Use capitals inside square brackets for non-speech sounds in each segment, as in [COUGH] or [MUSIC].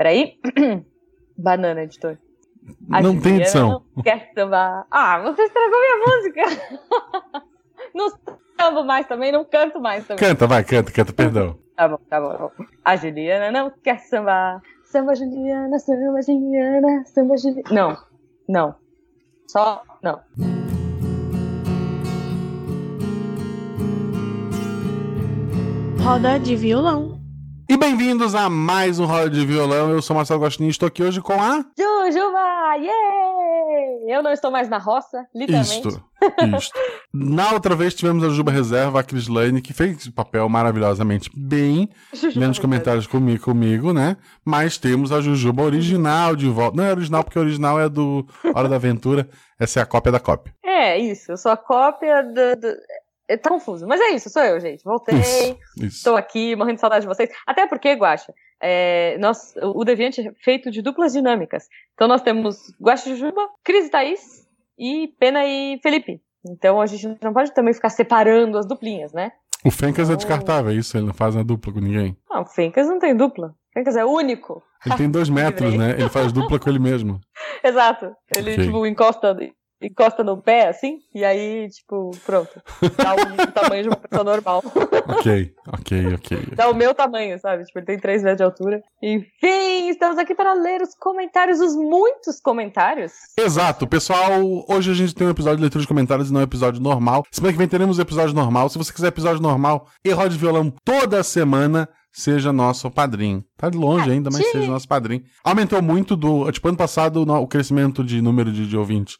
Peraí. [CLEARS THROAT] Banana, editor. A Não tem Juliana edição. não Quer sambar. Ah, você estragou minha música. [LAUGHS] não sambo mais também, não canto mais também. Canta, vai, canta, canta, perdão. [LAUGHS] Tá bom, tá bom, tá bom. A Juliana não quer sambar. Samba Juliana, samba Juliana, samba Juliana. Não, não. Só, não. Roda de violão. E bem-vindos a mais um Roda de Violão. Eu sou Marcelo Gostinho e estou aqui hoje com a. Jujuba, yeah! Eu não estou mais na roça, literalmente. Isto. Isto. [LAUGHS] Na outra vez tivemos a Juba Reserva, a Cris Lane, que fez o papel maravilhosamente bem, lendo os comentários comigo, comigo, né? Mas temos a Jujuba original de volta. Não é original, porque a original é do Hora da Aventura. Essa é a cópia da cópia. É, isso. Eu sou a cópia do... do... É, Tá confuso, mas é isso, sou eu, gente. Voltei, estou aqui, morrendo de saudade de vocês. Até porque, Guaxa, é, nós, o Deviante é feito de duplas dinâmicas. Então nós temos Guaxa e Jujuba, Cris e Thaís, e Pena e Felipe. Então a gente não pode também ficar separando as duplinhas, né? O Fencas é Oh. descartável, é isso? Ele não faz uma dupla com ninguém. Não, o Fencas não tem dupla. O Fencas é único. Ele tem dois [LAUGHS] metros, né? Ele faz dupla com ele mesmo. [LAUGHS] Exato. Ele, Ok. tipo, encosta, encosta no pé, assim, e aí, tipo, pronto. Dá o, [LAUGHS] tamanho de uma pessoa normal. Ok, ok, ok. Dá o meu tamanho, sabe? Tipo, ele tem 3 metros de altura. Enfim, estamos aqui para ler os comentários, os muitos comentários. Exato, pessoal. Hoje a gente tem um episódio de leitura de comentários e não um episódio normal. Semana que vem teremos episódio normal. Se você quiser episódio normal e roda de violão toda semana, seja nosso padrinho. Tá de longe ainda, mas seja nosso padrinho. Aumentou muito do. Tipo, ano passado o crescimento de número de, de ouvintes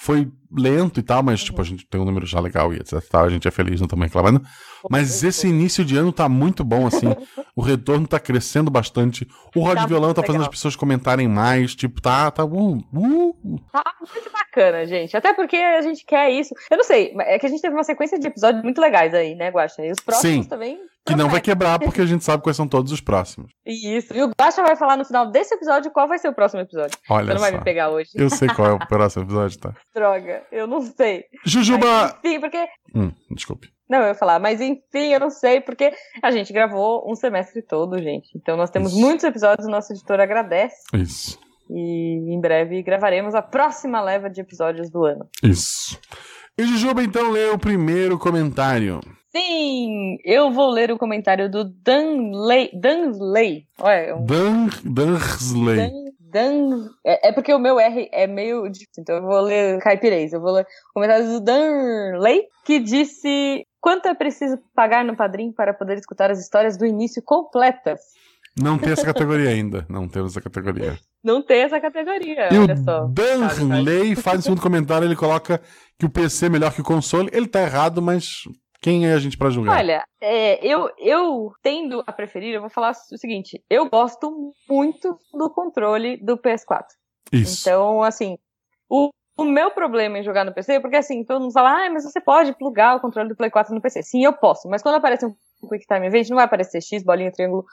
foi lento e tal, mas tipo, a gente tem um número já legal e etc. Tal, a gente é feliz, não estamos reclamando. Mas esse início de ano tá muito bom, assim. o retorno tá crescendo bastante. O Rod Tá Violão tá fazendo legal. as pessoas comentarem mais. Tipo, tá, tá. Uh, uh. Tá muito bacana, gente. Até porque a gente quer isso. Eu não sei, é que a gente teve uma sequência de episódios muito legais aí, né, Guaxa? E os próximos Sim. também. Que não vai quebrar, porque a gente sabe quais são todos os próximos. Isso. E o Guaxa vai falar no final desse episódio qual vai ser o próximo episódio. Você Olha não vai só. me pegar hoje. Eu sei qual é o [LAUGHS] próximo episódio, tá? Droga, eu não sei. Jujuba. Enfim, porque. Hum, desculpe. Não, eu ia falar, mas enfim, eu não sei, porque a gente gravou um semestre todo, gente. Então nós temos Isso. muitos episódios, o nosso editor agradece. Isso. E em breve gravaremos a próxima leva de episódios do ano. Isso. E Jujuba, então, lê o primeiro comentário. Sim, eu vou ler o comentário do Danley. Danley. Olha, é um Dan, Dansley. Dan, Dan, é, é porque o meu R é meio difícil, então eu vou ler caipirês. Eu vou ler o comentário do Danley, que disse: Quanto é preciso pagar no padrinho para poder escutar as histórias do início completas? Não tem essa categoria ainda. Não temos essa categoria. Não tem essa categoria, E o olha só. Danley faz no segundo comentário, ele coloca que o PC é melhor que o console. Ele tá errado, mas quem é a gente pra julgar? Olha, é, eu, eu tendo a preferir, eu vou falar o seguinte: eu gosto muito do controle do PS4. Isso. Então, assim, o, o meu problema em jogar no PC, porque assim, todo mundo fala, ah, mas você pode plugar o controle do Play 4 no PC. Sim, eu posso, mas quando aparece um QuickTime Event, não vai aparecer X, bolinha, triângulo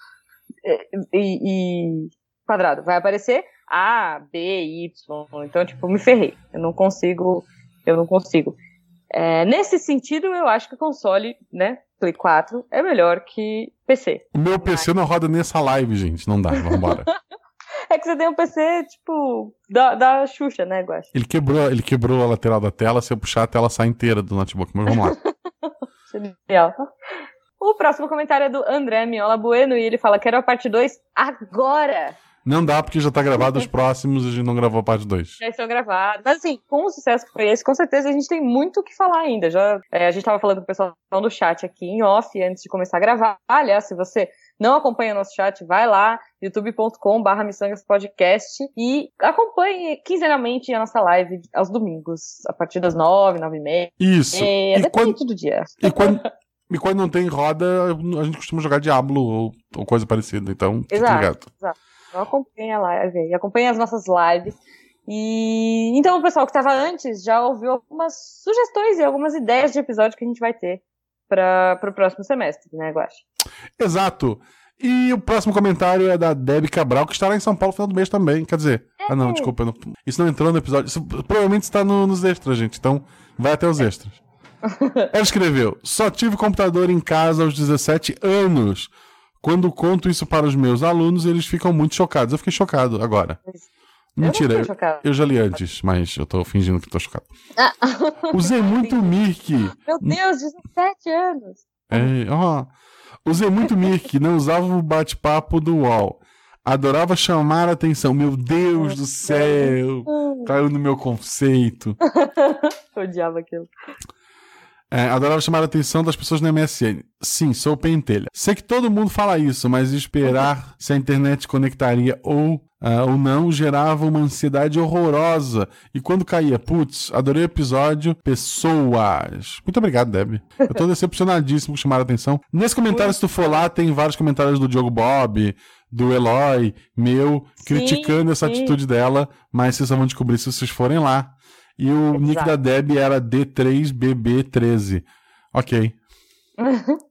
eh, e, e quadrado. Vai aparecer A, B, Y. Então, tipo, me ferrei. Eu não consigo, eu não consigo. É, nesse sentido, eu acho que o console, né, Play 4, é melhor que PC. O meu PC não roda nessa live, gente. Não dá, vambora. [LAUGHS] É que você tem um PC, tipo, da, da Xuxa, né, Guax? Ele quebrou, ele quebrou a lateral da tela, se eu puxar a tela sai inteira do notebook, mas vamos lá. [LAUGHS] Genial. O próximo comentário é do André Miola Bueno e ele fala: Quero a parte 2 agora. Não dá porque já tá gravado os [LAUGHS] próximos e a gente não gravou a parte 2. Já estão gravados. Mas assim, com o sucesso que foi esse, com certeza a gente tem muito o que falar ainda. Já, é, a gente tava falando com o pessoal do chat aqui em off antes de começar a gravar. Aliás, se você não acompanha nosso chat, vai lá, youtube.com.br Missangas Podcast e acompanhe quinzenalmente a nossa live aos domingos, a partir das nove, nove e meia. Isso. É, E quando, do dia. e, quando, e quando não tem roda, a gente costuma jogar Diablo ou, ou coisa parecida. Então, fica Exato. Então acompanhe a live aí, acompanhe as nossas lives. E então o pessoal que estava antes já ouviu algumas sugestões e algumas ideias de episódio que a gente vai ter para o próximo semestre, né, Guache? Exato. E o próximo comentário é da Debbie Cabral, que estará em São Paulo no final do mês também. Quer dizer, ah não, desculpa, não- isso não entrou no episódio. Isso provavelmente está no- nos extras, gente. Então, vai até os extras. Ela escreveu: Só tive computador em casa aos 17 anos. Quando conto isso para os meus alunos, eles ficam muito chocados. Eu fiquei chocado agora. Mentira, eu, eu, já li antes, mas eu tô fingindo que tô chocado. Ah. Usei muito [LAUGHS] Mirk. Meu Deus, 17 anos. É, ó. Usei muito Mirk, não usava o bate-papo do UOL. Adorava chamar a atenção. Meu Deus do céu! Caiu no meu conceito. [LAUGHS] Odiava aquilo. É, adorava chamar a atenção das pessoas no MSN. Sim, sou pentelha. Sei que todo mundo fala isso, mas esperar se a internet conectaria ou, ah, ou não gerava uma ansiedade horrorosa. E quando caía, putz, adorei o episódio. Pessoas. Muito obrigado, Deb. Eu tô [LAUGHS] decepcionadíssimo com chamar a atenção. Nesse comentário, se tu for lá, tem vários comentários do Diogo Bob, do Eloy, meu, Sim, criticando essa sim. atitude dela, mas vocês só vão descobrir se vocês forem lá. E o nick Exato. da Deb era D3BB13. Ok. [LAUGHS]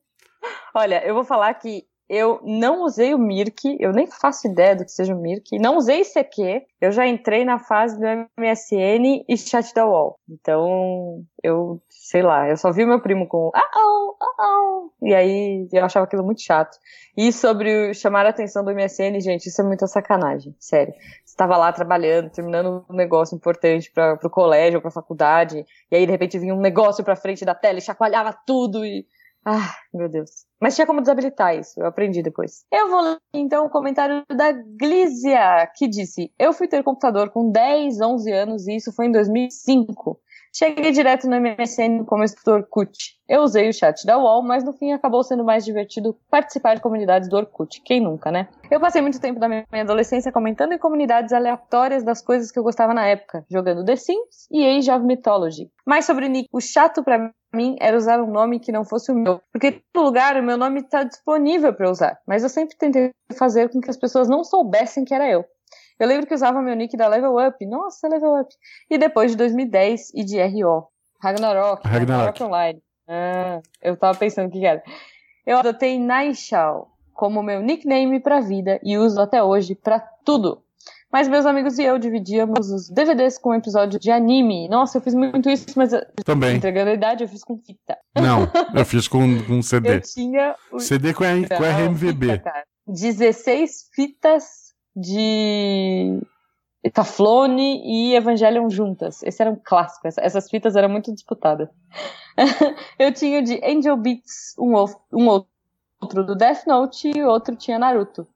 Olha, eu vou falar que eu não usei o Mirk, eu nem faço ideia do que seja o Mirk, não usei ICQ, eu já entrei na fase do MSN e chat da UOL. Então, eu, sei lá, eu só vi meu primo com ah oh, ah oh, e aí eu achava aquilo muito chato. E sobre o chamar a atenção do MSN, gente, isso é muita sacanagem, sério. Você lá trabalhando, terminando um negócio importante para pro colégio ou pra faculdade, e aí de repente vinha um negócio pra frente da tela e chacoalhava tudo e ah, meu Deus. Mas tinha como desabilitar isso, eu aprendi depois. Eu vou ler então o comentário da Glízia, que disse: Eu fui ter computador com 10, 11 anos e isso foi em 2005. Cheguei direto no MSN como instrutor Orkut. Eu usei o chat da UOL, mas no fim acabou sendo mais divertido participar de comunidades do Orkut. Quem nunca, né? Eu passei muito tempo da minha adolescência comentando em comunidades aleatórias das coisas que eu gostava na época, jogando The Sims e Age of Mythology. Mas sobre o Nick, o chato pra mim era usar um nome que não fosse o meu. Porque em todo lugar o meu nome está disponível para usar. Mas eu sempre tentei fazer com que as pessoas não soubessem que era eu. Eu lembro que usava meu nick da Level Up. Nossa, Level Up. E depois de 2010 e de RO. Ragnarok. Ragnarok. Online. Ah, eu tava pensando o que era. Eu adotei Naishal como meu nickname pra vida e uso até hoje pra tudo. Mas meus amigos e eu dividíamos os DVDs com um episódio de anime. Nossa, eu fiz muito isso, mas Também. entregando a idade, eu fiz com fita. Não, eu fiz com, com CD. [LAUGHS] Eu tinha o CD com, a, com RMVB. fita, cara. 16 fitas de Taflone e Evangelion juntas. Esse era um clássico. Essa- Essas fitas eram muito disputadas. [LAUGHS] eu tinha de Angel Beats, um, um outro do Death Note e outro tinha Naruto.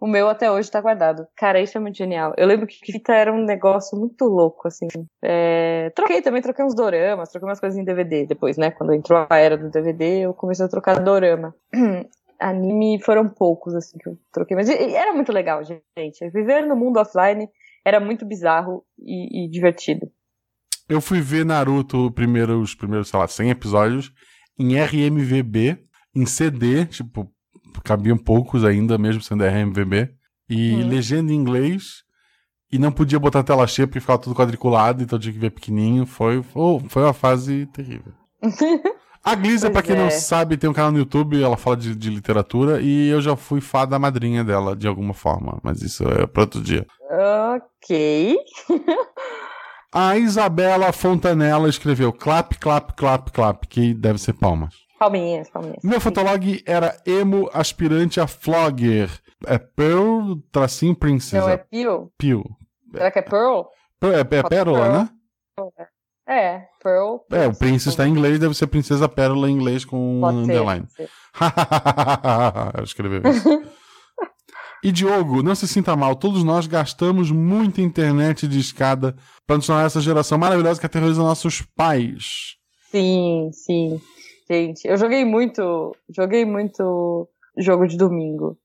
O meu até hoje tá guardado. Cara, isso é muito genial. Eu lembro que fita era um negócio muito louco, assim. É, Troquei também, troquei uns doramas, troquei umas coisas em DVD depois, né? Quando entrou a era do DVD, eu comecei a trocar dorama. [CLEARS THROAT] Anime foram poucos, assim, que eu troquei. Mas era muito legal, gente. Viver no mundo offline era muito bizarro e, e divertido. Eu fui ver Naruto primeiro, os primeiros, sei lá, 100 episódios em RMVB, em CD, tipo, cabiam poucos ainda, mesmo sendo RMVB, e Hum. legenda em inglês, e não podia botar tela cheia porque ficava tudo quadriculado, então tinha que ver pequenininho. Foi, foi, foi uma fase terrível. [LAUGHS] A Glízia, pra Pois quem não é. sabe, tem um canal no YouTube, ela fala de, de literatura, e eu já fui fada madrinha dela, de alguma forma, mas isso é pra outro dia. ok. [LAUGHS] A Isabela Fontanella escreveu clap, clap, clap, clap, que deve ser palmas. Palminhas, palminhas. Meu fotolog era emo aspirante a flogger. É Pearl, tracinho Não, é princesa. Pearl? Pio. Será que é Pearl? É, é pérola, Pearl. né? É, Pearl. É, o Princess está em inglês, deve ser princesa pérola em inglês com um Pode ser, underline. pode ser. [LAUGHS] Ela escreveu isso. E Diogo, não se sinta mal, todos nós gastamos muita internet de escada para nos tornar essa geração maravilhosa que aterroriza nossos pais. Sim, sim. Gente, eu joguei muito. Joguei muito jogo de domingo.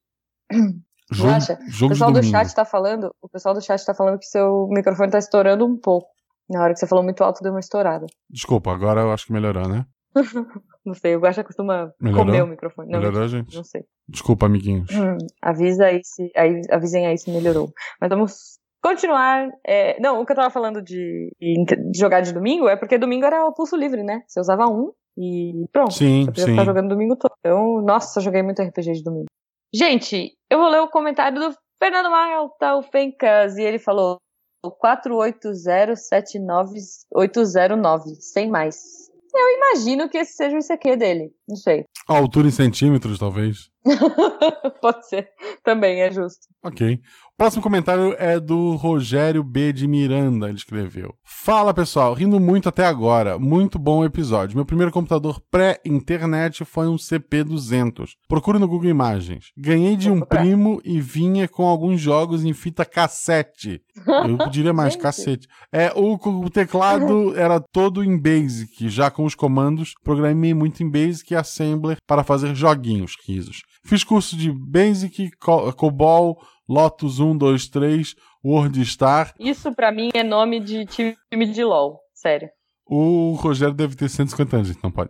Jogo, acha? O jogo de pessoal do chat tá falando. O pessoal do chat tá falando que seu microfone tá estourando um pouco. Na hora que você falou muito alto, deu uma estourada. Desculpa, agora eu acho que melhorou, né? [LAUGHS] Não sei, o Guaxa costuma Melhorou? comer o microfone. Não, melhorou, gente? não sei. Desculpa, amiguinhos. Hum, avisa aí se, aí, avisem aí se melhorou. Mas vamos continuar. é, não, o que eu tava falando de, de jogar de domingo é porque domingo era o pulso livre, né? Você usava um e pronto. Sim, Você podia sim. ficar jogando domingo todo. Então, nossa, eu joguei muito RPG de domingo. Gente, eu vou ler o comentário do Fernando Malta, o Fencas, e ele falou 480798009, sem mais. Eu imagino que esse seja o ICQ dele. Não sei. A altura em centímetros, talvez. [LAUGHS] Pode ser. Também é justo. Ok. Próximo comentário é do Rogério B. de Miranda. Ele escreveu: Fala pessoal, rindo muito até agora. Muito bom episódio. Meu primeiro computador pré-internet foi um CP200. Procure no Google Imagens. Ganhei de um [LAUGHS] primo e vinha com alguns jogos em fita cassete. Eu [LAUGHS] diria mais, cacete. É, o, o teclado [LAUGHS] era todo em Basic. Já com os comandos, programei muito em Basic e Assembler para fazer joguinhos, risos. Fiz curso de Basic, COBOL, Lotus 1, 2, 3, WordStar. Isso para mim é nome de time de LOL, sério. O Rogério deve ter 150 anos, gente, não pode.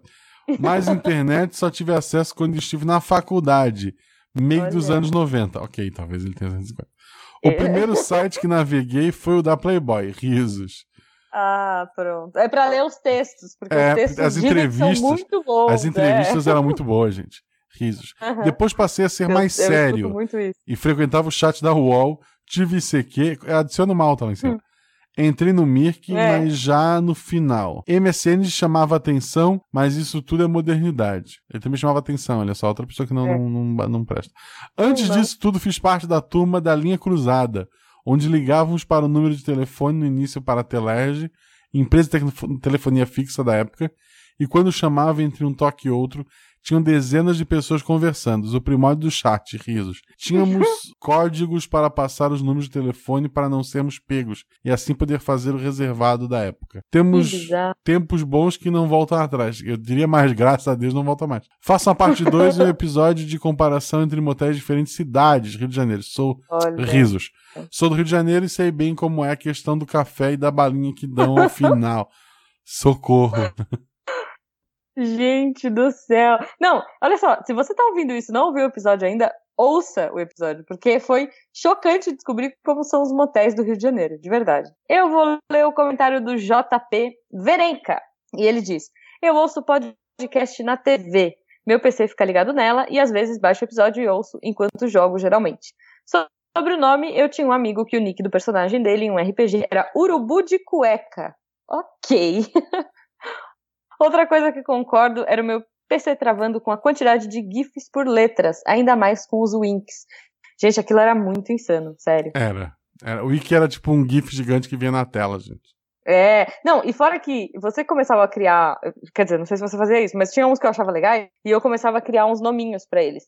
Mas [LAUGHS] internet só tive acesso quando estive na faculdade, meio Olha. dos anos 90. Ok, talvez ele tenha 150. O é. primeiro site que naveguei foi o da Playboy, risos. Ah, pronto. É para ler os textos, porque é, os textos as entrevistas, são muito bons. As entrevistas é. eram muito boas, gente risos. Uhum. Depois passei a ser eu, mais eu sério e frequentava o chat da UOL, tive ICQ, adiciono mal lá em cima. Hum. Entrei no Mirk, é. mas já no final. MSN chamava atenção, mas isso tudo é modernidade. Ele também chamava atenção, olha só, outra pessoa que não, é. não, não, não, presta. Antes disso tudo, fiz parte da turma da linha cruzada, onde ligávamos para o número de telefone no início para a Telerge, empresa de telefonia fixa da época, e quando chamava entre um toque e outro, tinham dezenas de pessoas conversando, o primórdio do chat, risos. Tínhamos [LAUGHS] códigos para passar os números de telefone para não sermos pegos e assim poder fazer o reservado da época. Temos tempos bons que não voltam atrás. Eu diria mais, graças a Deus, não volta mais. Faça a parte 2 do [LAUGHS] episódio de comparação entre motéis de diferentes cidades, Rio de Janeiro. Sou Olha. risos. Sou do Rio de Janeiro e sei bem como é a questão do café e da balinha que dão ao [LAUGHS] final. Socorro. Gente do céu. Não, olha só, se você tá ouvindo isso e não ouviu o episódio ainda, ouça o episódio, porque foi chocante descobrir como são os motéis do Rio de Janeiro, de verdade. Eu vou ler o comentário do JP Verenca, e ele diz: Eu ouço podcast na TV. Meu PC fica ligado nela e às vezes baixo o episódio e ouço enquanto jogo, geralmente. Sobre o nome, eu tinha um amigo que o nick do personagem dele em um RPG era Urubu de Cueca. Ok. [LAUGHS] Outra coisa que concordo era o meu PC travando com a quantidade de GIFs por letras, ainda mais com os winks. Gente, aquilo era muito insano, sério. Era. era. O wiki era tipo um GIF gigante que vinha na tela, gente. É, não, e fora que você começava a criar, quer dizer, não sei se você fazia isso, mas tinha uns que eu achava legais e eu começava a criar uns nominhos para eles.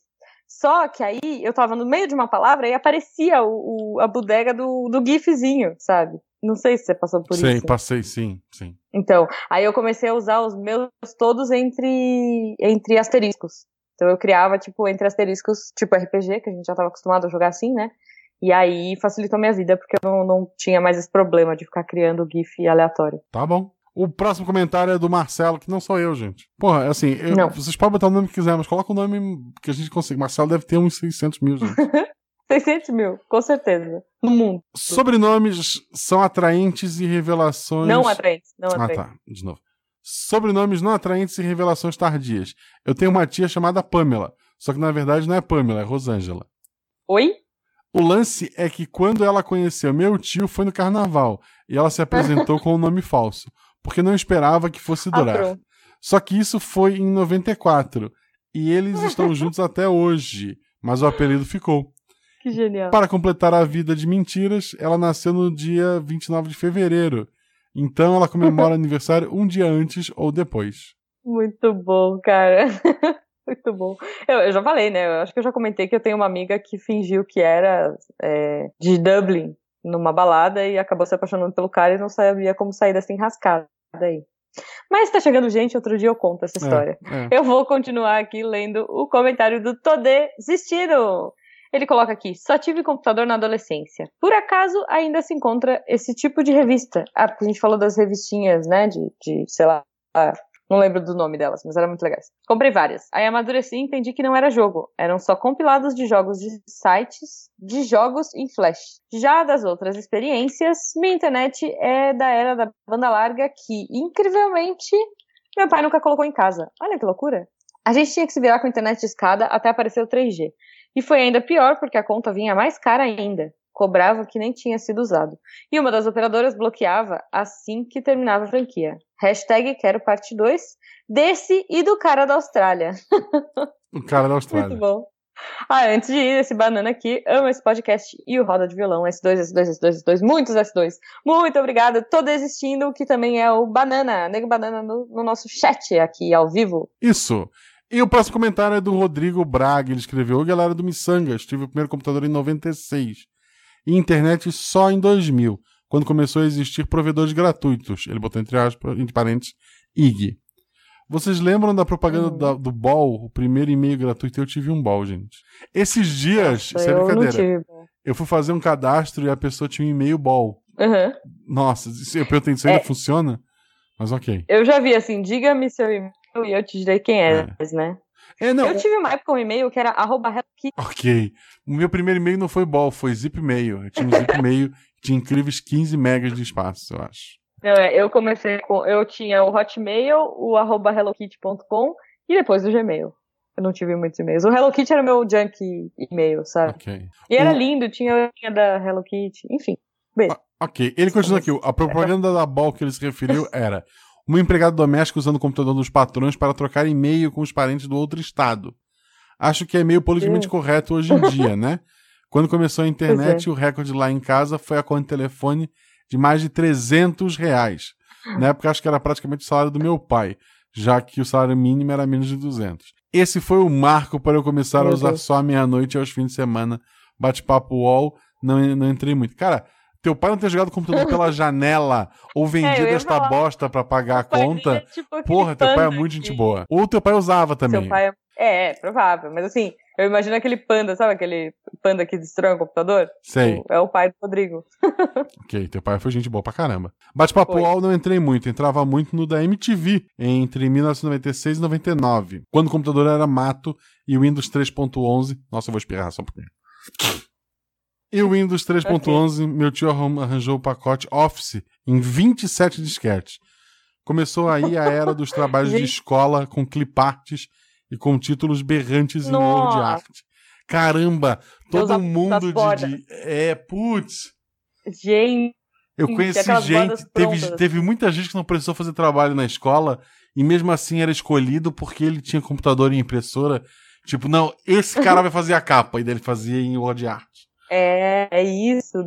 Só que aí eu tava no meio de uma palavra e aparecia o, o a bodega do, do GIFzinho, sabe? Não sei se você passou por sim, isso. Sim, passei, sim, sim. Então, aí eu comecei a usar os meus todos entre, entre asteriscos. Então eu criava, tipo, entre asteriscos, tipo RPG, que a gente já estava acostumado a jogar assim, né? E aí facilitou minha vida, porque eu não, não tinha mais esse problema de ficar criando GIF aleatório. Tá bom. O próximo comentário é do Marcelo, que não sou eu, gente. Porra, assim, eu, vocês podem botar o nome que quiser, mas coloca o nome que a gente consegue. Marcelo deve ter uns 600 mil, gente. [LAUGHS] 600 mil, com certeza. No mundo. Sobrenomes são atraentes e revelações. Não atraentes, não atraentes. Ah, tá. De novo. Sobrenomes não atraentes e revelações tardias. Eu tenho uma tia chamada Pamela. Só que na verdade não é Pamela, é Rosângela. Oi? O lance é que quando ela conheceu meu tio foi no carnaval e ela se apresentou [LAUGHS] com um nome falso, porque não esperava que fosse ah, durar. Só que isso foi em 94 e eles estão [LAUGHS] juntos até hoje, mas o apelido ficou. Que genial. Para completar a vida de mentiras, ela nasceu no dia 29 de fevereiro. Então ela comemora [LAUGHS] aniversário um dia antes ou depois. Muito bom, cara. [LAUGHS] Muito bom. Eu, eu, já falei, né? Eu acho que eu já comentei que eu tenho uma amiga que fingiu que era é, de Dublin numa balada e acabou se apaixonando pelo cara e não sabia como sair dessa enrascada aí. Mas tá chegando gente, outro dia eu conto essa é, história. É, é. Eu vou continuar aqui lendo o comentário do Todê Desistiram. Ele coloca aqui: só tive computador na adolescência. Por acaso ainda se encontra esse tipo de revista? Ah, porque a gente falou das revistinhas, né? De, de sei lá. Não lembro do nome delas, mas eram muito legais. Comprei várias. Aí amadureci e entendi que não era jogo. Eram só compilados de jogos de sites de jogos em Flash. Já das outras experiências, minha internet é da era da banda larga que, incrivelmente, meu pai nunca colocou em casa. Olha que loucura. A gente tinha que se virar com internet de escada até aparecer o 3G. E foi ainda pior porque a conta vinha mais cara ainda. Cobrava que nem tinha sido usado. E uma das operadoras bloqueava assim que terminava a franquia. Hashtag quero parte 2 desse e do cara da Austrália. O cara da [LAUGHS] Austrália. Muito bom. Ah, antes de ir, esse banana aqui, ama esse podcast e o Roda de Violão, S2, S2, S2, S2, muitos S2. Muito obrigada, tô desistindo, que também é o Banana, Nego Banana no, no nosso chat aqui, ao vivo. Isso. E o próximo comentário é do Rodrigo Braga. Ele escreveu: Oi, galera do Missangas. Tive o primeiro computador em 96 e internet só em 2000, quando começou a existir provedores gratuitos. Ele botou entre aspas, entre parênteses, IG. Vocês lembram da propaganda Hum. da- do Ball, o primeiro e-mail gratuito? Eu tive um Ball, gente. Esses dias, Nossa, sem não brincadeira, tive. eu fui fazer um cadastro e a pessoa tinha um e-mail Ball. Uhum. Nossa, isso- eu perguntei, isso ainda É. funciona? Mas ok. Eu já vi assim, diga-me seu e-mail e eu te direi quem é, né? É, não, Eu tive uma época um e-mail que era arroba Hello Kitty. Ok. O meu primeiro e-mail não foi Ball, foi Zipmail. Eu tinha um Zipmail que tinha incríveis 15 megas de espaço, eu acho. Não, é, eu comecei com. Eu tinha o Hotmail, o arroba hellokitty.com e depois o Gmail. Eu não tive muitos e-mails. O Hello Kitty era meu junk e-mail, sabe? Ok. E era O- lindo, tinha a linha da Hello Kitty, enfim. Beijo. Ok. Ele continua aqui. A propaganda da Ball que ele se referiu era uma empregada doméstica usando o computador dos patrões para trocar e-mail com os parentes do outro estado. Acho que é meio politicamente correto hoje em dia, né? [LAUGHS] Quando começou a internet, Pois o recorde lá em casa foi a conta de telefone de mais de 300 reais. Na época, acho que era praticamente o salário do meu pai, já que o salário mínimo era menos de 200. Esse foi o marco para eu começar a usar só à meia-noite e aos fins de semana. Bate-papo UOL, não, não entrei muito. Cara, teu pai não ter jogado o computador pela [LAUGHS] janela ou vendido ia esta falar. bosta para pagar a conta. é tipo Porra, teu pai é muito gente boa. Ou teu pai usava também. Pai é... é, é, provável. Mas assim, eu imagino aquele panda, sabe aquele panda que destrói o computador? Sei. O- É o pai do Rodrigo. [LAUGHS] Ok, teu pai foi gente boa pra caramba. Bate-papo. UOL não entrei muito, entrava muito no da MTV, entre 1996 e 99, quando o computador era mato e o Windows 3.11... Nossa, eu vou espirrar só um pouquinho. E o Windows 3.11, meu tio arranjou o pacote Office em 27 disquetes. Começou aí a era dos trabalhos de [LAUGHS] escola com cliparts e com títulos berrantes em Word Nossa. Art. Caramba, todo usava mundo essas bordas. de, de... É, putz... Gente, Eu conheci gente, teve, teve muita gente que não precisou fazer trabalho na escola e mesmo assim era escolhido porque ele tinha computador e impressora. Tipo, não, esse cara [LAUGHS] vai fazer a capa. E daí ele fazia em Word Art. É, é isso.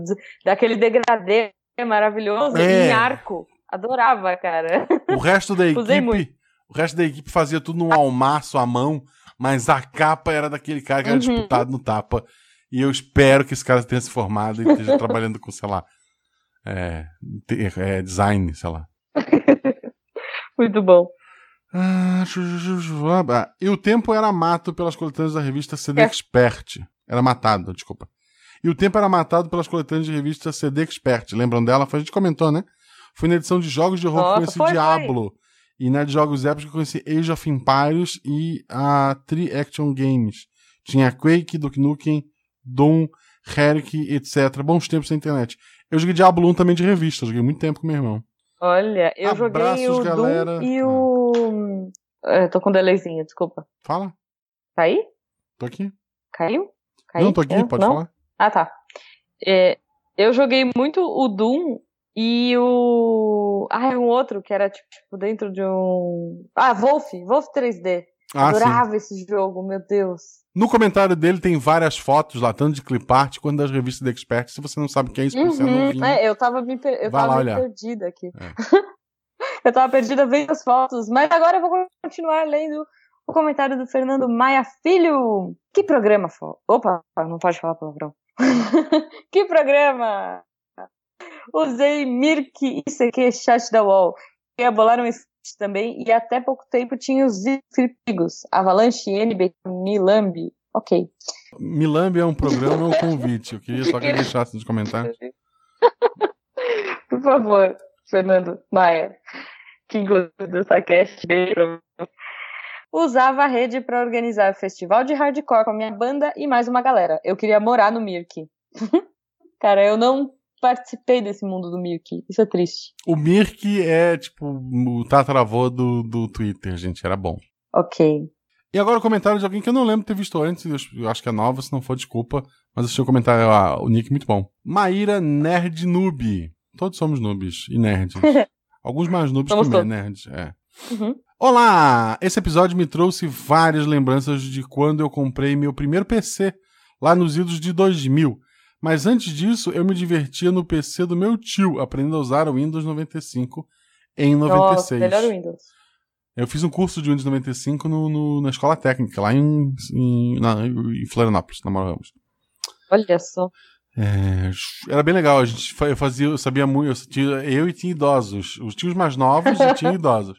Daquele degradê maravilhoso É. em arco. Adorava, cara. O resto da [LAUGHS] equipe, o resto da equipe fazia tudo num almaço à mão, mas a capa era daquele cara que era Uhum. disputado no tapa. E eu espero que esse cara tenha se formado e esteja [LAUGHS] trabalhando com, sei lá, é, é, design, sei lá. [LAUGHS] Muito bom. Ah, ah, E o tempo era mato pelas coletâneas da revista CD É. Expert. Era matado, desculpa. E o tempo era matado pelas coletâneas de revista CD Expert. Lembram dela? Foi, a gente comentou, né? Foi na edição de jogos de horror que conheci foi, Diablo. E na de jogos épicos que eu conheci Age of Empires e a Tri Action Games. Tinha Quake, Duke Nukem, Doom, Herrick, etc. Bons tempos na internet. Eu joguei Diablo 1 também de revista. Joguei muito tempo com meu irmão. Olha, eu Abraços, joguei o galera. Doom e o. É, tô com um delayzinho, desculpa. Fala, Tá aí? tô aqui. Caiu? Caiu? Não, tô aqui, É? pode Não? falar. Ah, tá. É, eu joguei muito o Doom e o. Ah, é um outro que era tipo dentro de um. Ah, Wolf, Wolf 3D. Ah, sim. Adorava esse jogo, meu Deus. No comentário dele tem várias fotos lá, tanto de clipart quanto das revistas da Expert. Se você não sabe o que é isso, porque você Uhum. novinho. É, eu tava me, per- eu Vai tava lá perdida aqui. É. [LAUGHS] eu tava perdida vendo as fotos, mas agora eu vou continuar lendo o comentário do Fernando Maia Filho. Que programa, fo... Opa, não pode falar palavrão. [LAUGHS] que programa! Usei Mirk e CQ Chat da UOL. E bolaram esse também, e até pouco tempo tinha os amigos. Avalanche, NB, Milambi. Ok. Milambi é um programa, é um convite. Eu queria só que ele deixasse nos comentários. [LAUGHS] Por favor, Fernando Maia, que inclusive essa cast beijo. Usava a rede para organizar festival de hardcore com a minha banda e mais uma galera. Eu queria morar no Mirk. [LAUGHS] Cara, eu não participei desse mundo do Mirk. Isso é triste. O Mirk é tipo o tataravô do, do Twitter, gente. Era bom. Ok. E agora o comentário de alguém que eu não lembro de ter visto antes. eu- acho que é nova, se não for, desculpa. Mas o comentário, ah, o nick muito bom. Maíra Nerd Noob. Todos somos noobs e nerds. [LAUGHS] Alguns mais noobs Somos que todos. nerds. É. Uhum. Olá! Esse episódio me trouxe várias lembranças de quando eu comprei meu primeiro PC, lá nos idos de 2000. Mas antes disso, eu me divertia no PC do meu tio, aprendendo a usar o Windows 95 em 96. Nossa, melhor Windows. Eu fiz um curso de Windows 95 no, no- na escola técnica, lá em, em, na- em Florianópolis, na Mauro Ramos. Olha só. É, era bem legal, a gente eu fazia, eu sabia muito, eu, tinha- eu e tinha idosos, os tios mais novos e tinha [LAUGHS] idosos.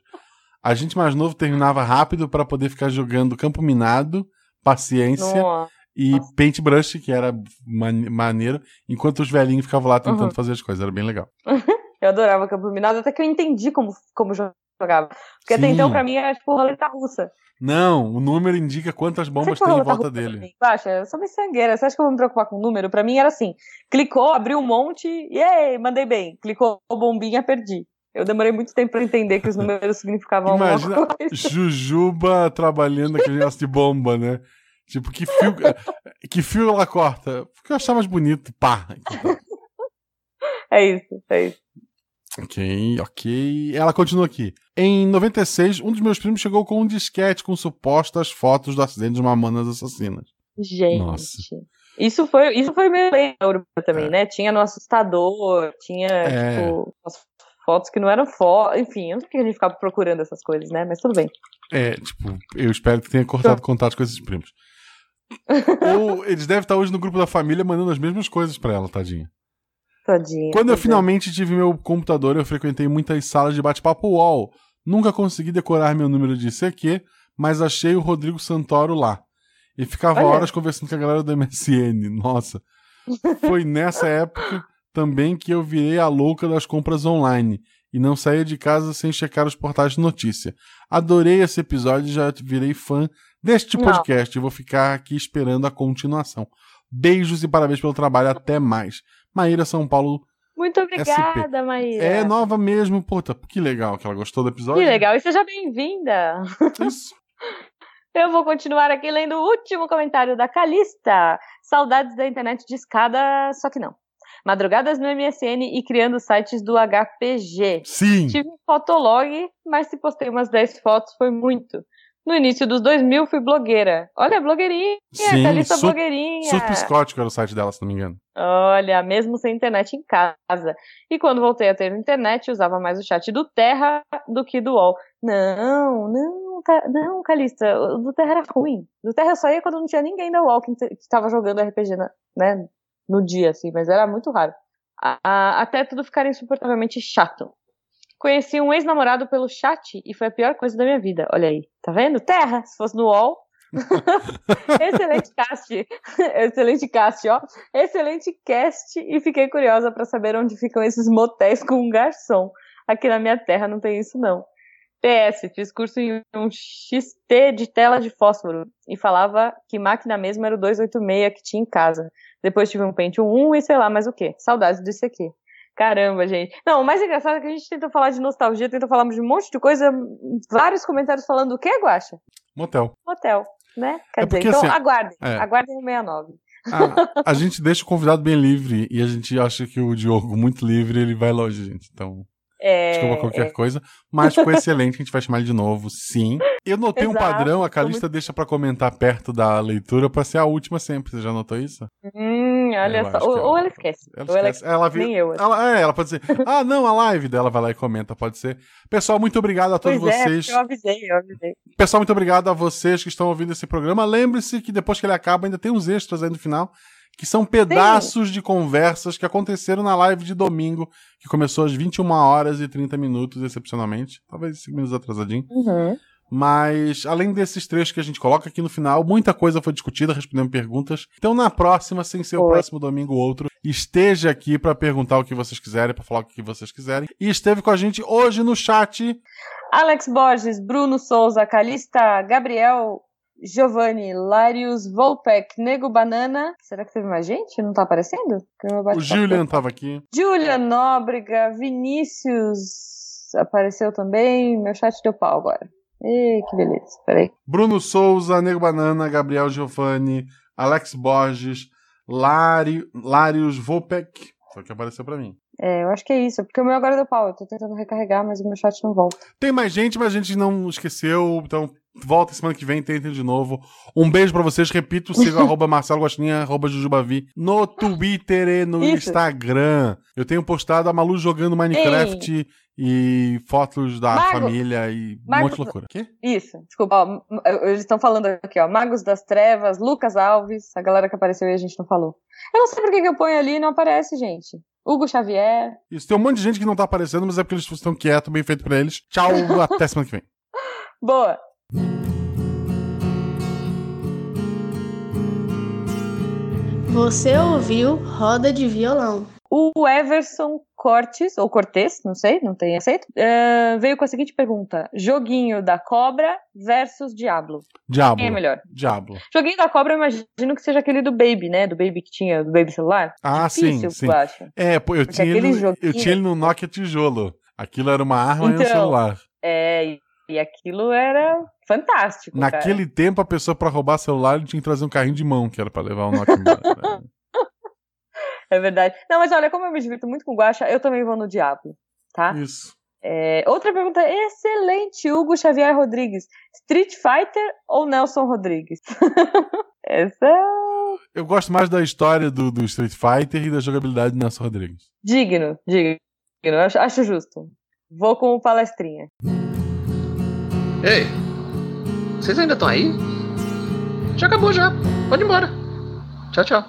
A gente mais novo terminava rápido para poder ficar jogando campo minado, paciência Nossa. e paintbrush, que era man- maneiro, enquanto os velhinhos ficavam lá tentando Uhum. fazer as coisas, era bem legal. [LAUGHS] Eu adorava Campo Minado, até que eu entendi como, como jogava. Porque até Sim. então, pra mim, era tipo roleta russa. Não, o número indica quantas bombas tem em volta dele. Baixa, eu sou miçangueira. Você acha que eu vou me preocupar com o número? Pra mim era assim: clicou, abriu um monte, e aí, mandei bem. Clicou bombinha, perdi. Eu demorei muito tempo pra entender que os números significavam Imagina alguma coisa. Jujuba trabalhando naquele negócio de bomba, né? Tipo, que fio, [LAUGHS] que fio ela corta? Porque eu achava mais bonito, pá. É isso, é isso. Ok, ok. Ela continua aqui. Em 96, um dos meus primos chegou com um disquete com supostas fotos do acidente de Mamonas Assassinas. Gente. Nossa. Isso foi, isso foi meio lenda urbana também, É. né? Tinha no assustador, tinha, É. tipo, fotos que não eram fotos. Enfim, eu não sei porque a gente ficava procurando essas coisas, né? Mas tudo bem. É, tipo, eu espero que tenha cortado contato com esses primos. [LAUGHS] Ou eles devem estar hoje no grupo da família mandando as mesmas coisas pra ela, tadinha. Tadinha. Quando eu é. finalmente tive meu computador, eu frequentei muitas salas de bate-papo UOL. Nunca consegui decorar meu número de CQ, mas achei o Rodrigo Santoro lá. E ficava Olha. horas conversando com a galera do MSN. Nossa. Foi nessa época também que eu virei a louca das compras online e não saía de casa sem checar os portais de notícia. Adorei esse episódio e já virei fã deste Não. podcast e vou ficar aqui esperando a continuação. Beijos e parabéns pelo trabalho. Até mais. Maíra São Paulo Muito obrigada, Maíra. é nova mesmo. Puta, que legal que ela gostou do episódio. Que legal. E seja bem-vinda. Isso. [LAUGHS] Eu vou continuar aqui lendo o último comentário da Calista. Saudades da internet de escada, só que não. Madrugadas no MSN e criando sites do HPG. Sim. Tive um fotolog, mas se postei umas 10 fotos foi muito. No início dos 2000 fui blogueira. Olha, blogueirinha, Sim, Calista su- blogueirinha. Super psicótico era o site dela, se não me engano. Olha, mesmo sem internet em casa. E quando voltei a ter internet, usava mais o chat do Terra do que do UOL. Não, não, Ca- não, Calista, o do Terra era ruim. Do Terra eu só ia quando não tinha ninguém da UOL que, que tava jogando RPG, na- né, no dia, assim, mas era muito raro. A- a- até tudo ficar insuportavelmente chato. Conheci um ex-namorado pelo chat e foi a pior coisa da minha vida. Olha aí, tá vendo? Terra, se fosse no UOL. [LAUGHS] Excelente cast. Excelente cast, ó. Excelente cast e fiquei curiosa pra saber onde ficam esses motéis com um garçom. Aqui na minha terra não tem isso não. PS, fiz curso em um XT de tela de fósforo e falava que máquina mesmo era o 286 que tinha em casa. Depois tive um Pentium 1 e sei lá mais o que. Saudades disso aqui. Caramba, gente. Não, o mais engraçado é que a gente tentou falar de nostalgia, tentou falar de um monte de coisa, vários comentários falando o que, Guaxa? Motel. Motel, né? Quer É dizer, porque, então assim, aguardem, é. aguardem o 69. A, a gente deixa o convidado bem livre e a gente acha que o Diogo, muito livre, ele vai longe, gente. Então, É, desculpa qualquer é. coisa. Mas ficou excelente, a gente vai chamar ele de novo, sim. Eu notei um Exato, padrão, a Calista deixa pra comentar perto da leitura pra ser a última sempre. Você já notou isso? Hum, olha Eu só. Ou, que ou ela- ela esquece. Ela ou ela esquece. Ela Nem eu. assim. Ela, é, ela pode dizer, [LAUGHS] ah, não, a live dela vai lá e comenta, pode ser. Pessoal, muito obrigado a todos Pois é, vocês. porque eu avisei, eu avisei. Pessoal, muito obrigado a vocês que estão ouvindo esse programa. Lembre-se que depois que ele acaba, ainda tem uns extras aí no final, que são pedaços de conversas que aconteceram na live de domingo, que começou às 21 horas e 30 minutos, excepcionalmente. Talvez 5 minutos atrasadinho. Uhum. Mas, além desses trechos que a gente coloca aqui no final, muita coisa foi discutida, respondendo perguntas. Então, na próxima, sem ser o próximo domingo ou outro, esteja aqui pra perguntar o que vocês quiserem, pra falar o que vocês quiserem. E esteve com a gente hoje no chat. Alex Borges, Bruno Souza, Calista, Gabriel, Giovanni, Larius, Volpec, Nego Banana. Será que teve mais gente? Não tá aparecendo? O Julian tava aqui. Julia Nóbrega, Vinícius apareceu também. Meu chat deu pau agora. Ih, que beleza. Peraí. Bruno Souza, Nego Banana, Gabriel Giovanni, Alex Borges, Lari, Larius Volpec, o que apareceu pra mim. É, eu acho que é isso. Porque o meu agora deu pau. Eu tô tentando recarregar, mas o meu chat não volta. Tem mais gente, mas a gente não esqueceu. Então, volta semana que vem, tentem de novo. Um beijo pra vocês. Repito, siga [LAUGHS] arroba Marcelo Gostinha, arroba Jujubavi no Twitter e no Isso. Instagram. Eu tenho postado a Malu jogando Minecraft e fotos da Mago. família e um Mago. monte de loucura. Quê? Isso, desculpa. Ó, eles estão falando aqui, ó. Magos das Trevas, Lucas Alves, a galera que apareceu e a gente não falou. Eu não sei por que, que eu ponho ali e não aparece, gente. Hugo Xavier. Isso, tem um monte de gente que não tá aparecendo, mas é porque eles estão quietos, bem feito pra eles. Tchau, [LAUGHS] até semana que vem. Boa. Você ouviu Roda de Violão. O Everson Cortes, ou Cortez, não sei, não tem aceito, eh, veio com a seguinte pergunta: Joguinho da Cobra versus Diablo. Diablo. Quem é melhor? Diablo. Joguinho da Cobra, eu imagino que seja aquele do Baby, né? Do Baby que tinha, do Baby celular. Ah, Difícil, sim, sim. eu acho. É, pô, eu Porque tinha, ele, no- eu joguinho- tinha ele no Nokia tijolo. Aquilo era uma arma e um Então, celular. É, e, aquilo era fantástico. cara. Naquele tempo, a pessoa pra roubar celular tinha que trazer um carrinho de mão, que era pra levar o Nokia embora. [LAUGHS] É verdade. Não, mas olha, como eu me divirto muito com Guacha, eu também vou no Diablo, tá? Isso. É, outra pergunta excelente, Hugo Xavier Rodrigues. Street Fighter ou Nelson Rodrigues? [LAUGHS] Essa é Eu gosto mais da história do, do Street Fighter e da jogabilidade do Nelson Rodrigues. digno, digno. Acho, acho justo. Vou com o palestrinha. Ei, vocês ainda estão aí? Já acabou já. Pode ir embora. Tchau, tchau.